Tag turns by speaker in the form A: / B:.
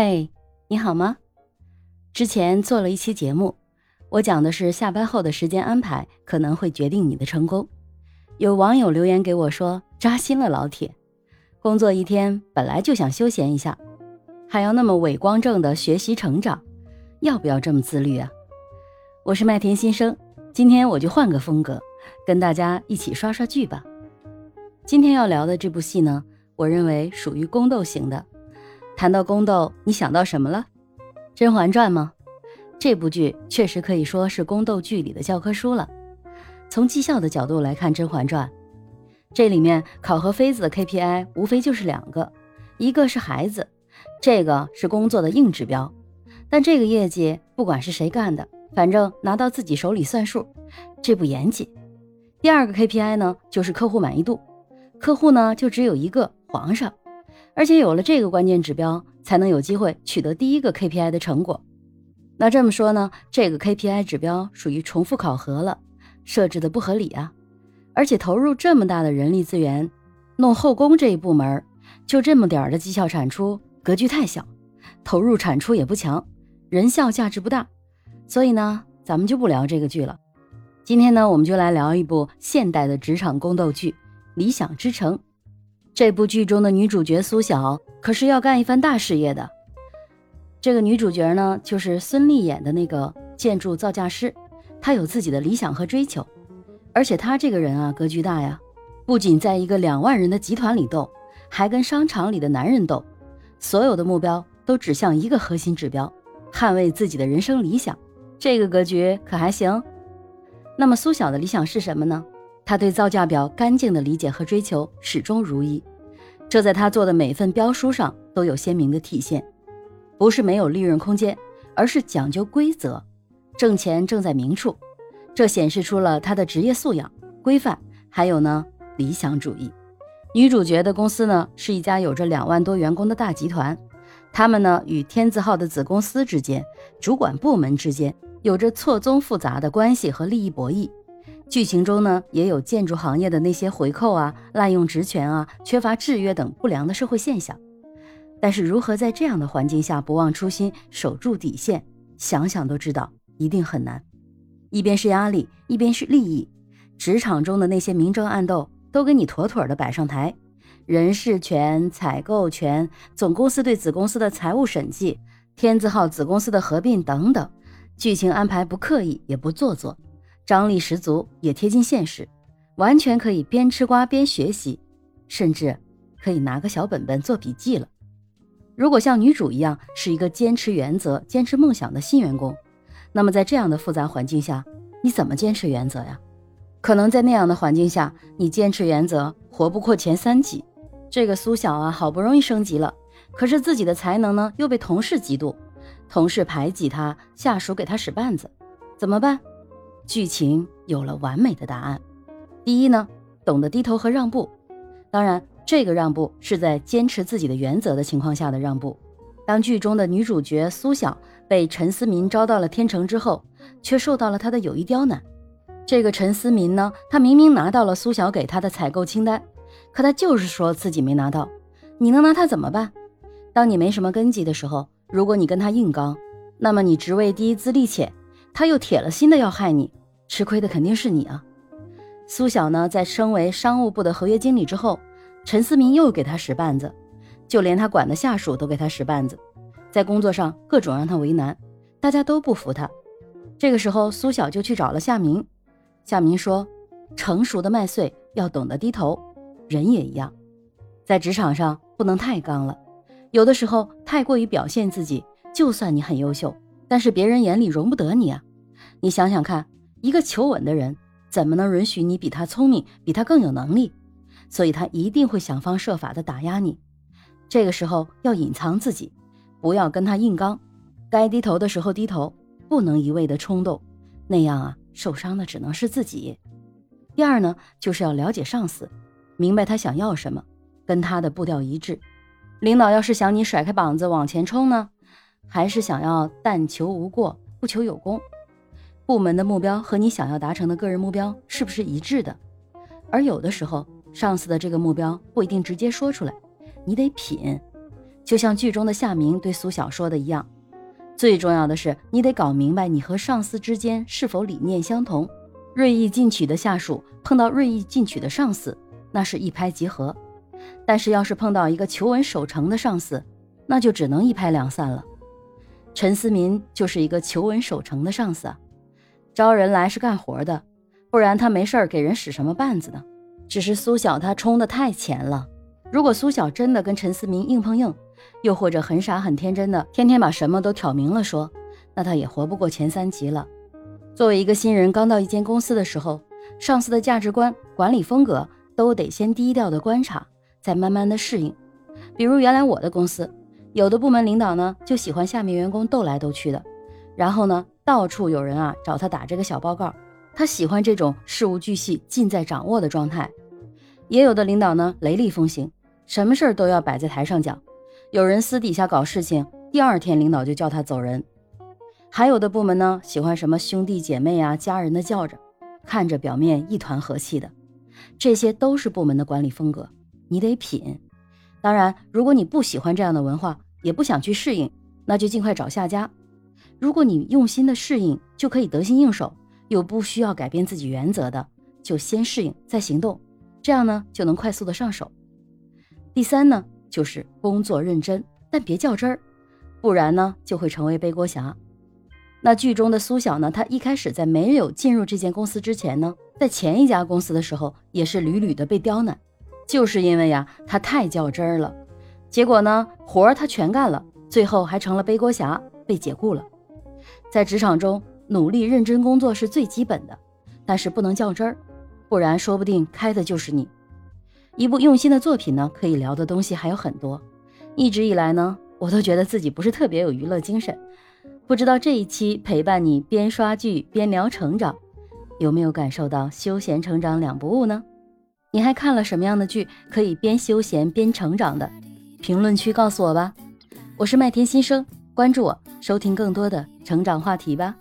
A: 嘿，你好吗？之前做了一期节目，我讲的是下班后的时间安排可能会决定你的成功。有网友留言给我说：“扎心了，老铁，工作一天本来就想休闲一下，还要那么伟光正的学习成长，要不要这么自律啊？”我是麦田新生，今天我就换个风格，跟大家一起刷刷剧吧。今天要聊的这部戏呢，我认为属于宫斗型的。谈到宫斗，你想到什么了？《甄嬛传》吗？这部剧确实可以说是宫斗剧里的教科书了。从绩效的角度来看，《甄嬛传》这里面考核妃子的 KPI 无非就是两个，一个是孩子，这个是工作的硬指标，但这个业绩不管是谁干的，反正拿到自己手里算数，这不严谨。第二个 KPI 呢，就是客户满意度，客户呢就只有一个皇上。而且有了这个关键指标，才能有机会取得第一个 KPI 的成果。那这么说呢，这个 KPI 指标属于重复考核了，设置的不合理啊！而且投入这么大的人力资源，弄后宫这一部门，就这么点儿的绩效产出，格局太小，投入产出也不强，人效价值不大。所以呢，咱们就不聊这个剧了。今天呢，我们就来聊一部现代的职场宫斗剧《理想之城》。这部剧中的女主角苏晓可是要干一番大事业的。这个女主角呢，就是孙俪演的那个建筑造价师。她有自己的理想和追求，而且她这个人啊，格局大呀，不仅在一个两万人的集团里斗，还跟商场里的男人斗。所有的目标都指向一个核心指标：捍卫自己的人生理想。这个格局可还行？那么苏晓的理想是什么呢？他对造价表干净的理解和追求始终如一，这在他做的每份标书上都有鲜明的体现。不是没有利润空间，而是讲究规则，挣钱正在明处。这显示出了他的职业素养、规范，还有呢理想主义。女主角的公司呢是一家有着两万多员工的大集团，他们呢与天字号的子公司之间、主管部门之间有着错综复杂的关系和利益博弈。剧情中呢，也有建筑行业的那些回扣啊、滥用职权啊、缺乏制约等不良的社会现象。但是，如何在这样的环境下不忘初心、守住底线，想想都知道一定很难。一边是压力，一边是利益，职场中的那些明争暗斗都给你妥妥的摆上台。人事权、采购权、总公司对子公司的财务审计、天字号子公司的合并等等，剧情安排不刻意也不做作。张力十足，也贴近现实，完全可以边吃瓜边学习，甚至可以拿个小本本做笔记了。如果像女主一样是一个坚持原则、坚持梦想的新员工，那么在这样的复杂环境下，你怎么坚持原则呀？可能在那样的环境下，你坚持原则活不过前三级。这个苏晓啊，好不容易升级了，可是自己的才能呢又被同事嫉妒，同事排挤他，下属给他使绊子，怎么办？剧情有了完美的答案。第一呢，懂得低头和让步。当然，这个让步是在坚持自己的原则的情况下的让步。当剧中的女主角苏晓被陈思明招到了天成之后，却受到了他的有意刁难。这个陈思明呢，他明明拿到了苏晓给他的采购清单，可他就是说自己没拿到。你能拿他怎么办？当你没什么根基的时候，如果你跟他硬刚，那么你职位低、资历浅，他又铁了心的要害你。吃亏的肯定是你啊！苏晓呢，在升为商务部的合约经理之后，陈思明又给他使绊子，就连他管的下属都给他使绊子，在工作上各种让他为难，大家都不服他。这个时候，苏晓就去找了夏明。夏明说：“成熟的麦穗要懂得低头，人也一样，在职场上不能太刚了。有的时候太过于表现自己，就算你很优秀，但是别人眼里容不得你啊！你想想看。”一个求稳的人，怎么能允许你比他聪明，比他更有能力？所以他一定会想方设法的打压你。这个时候要隐藏自己，不要跟他硬刚，该低头的时候低头，不能一味的冲动，那样啊，受伤的只能是自己。第二呢，就是要了解上司，明白他想要什么，跟他的步调一致。领导要是想你甩开膀子往前冲呢，还是想要但求无过，不求有功？部门的目标和你想要达成的个人目标是不是一致的？而有的时候，上司的这个目标不一定直接说出来，你得品。就像剧中的夏明对苏晓说的一样，最重要的是你得搞明白你和上司之间是否理念相同。锐意进取的下属碰到锐意进取的上司，那是一拍即合；但是要是碰到一个求稳守成的上司，那就只能一拍两散了。陈思民就是一个求稳守成的上司啊，招人来是干活的，不然他没事儿给人使什么绊子呢？只是苏晓他冲的太前了。如果苏晓真的跟陈思明硬碰硬，又或者很傻很天真的天天把什么都挑明了说，那他也活不过前三级了。作为一个新人，刚到一间公司的时候，上司的价值观、管理风格都得先低调的观察，再慢慢的适应。比如原来我的公司，有的部门领导呢就喜欢下面员工斗来斗去的，然后呢到处有人啊找他打这个小报告，他喜欢这种事无巨细、尽在掌握的状态。也有的领导呢雷厉风行。什么事儿都要摆在台上讲，有人私底下搞事情，第二天领导就叫他走人。还有的部门呢，喜欢什么兄弟姐妹啊、家人的叫着，看着表面一团和气的，这些都是部门的管理风格，你得品。当然，如果你不喜欢这样的文化，也不想去适应，那就尽快找下家。如果你用心的适应，就可以得心应手，又不需要改变自己原则的，就先适应再行动，这样呢就能快速的上手。第三呢，就是工作认真，但别较真儿，不然呢就会成为背锅侠。那剧中的苏晓呢，他一开始在没有进入这间公司之前呢，在前一家公司的时候，也是屡屡的被刁难，就是因为呀他太较真儿了，结果呢活儿他全干了，最后还成了背锅侠，被解雇了。在职场中，努力认真工作是最基本的，但是不能较真儿，不然说不定开的就是你。一部用心的作品呢，可以聊的东西还有很多。一直以来呢，我都觉得自己不是特别有娱乐精神。不知道这一期陪伴你边刷剧边聊成长，有没有感受到休闲成长两不误呢？你还看了什么样的剧可以边休闲边成长的？评论区告诉我吧。我是麦田新生，关注我，收听更多的成长话题吧。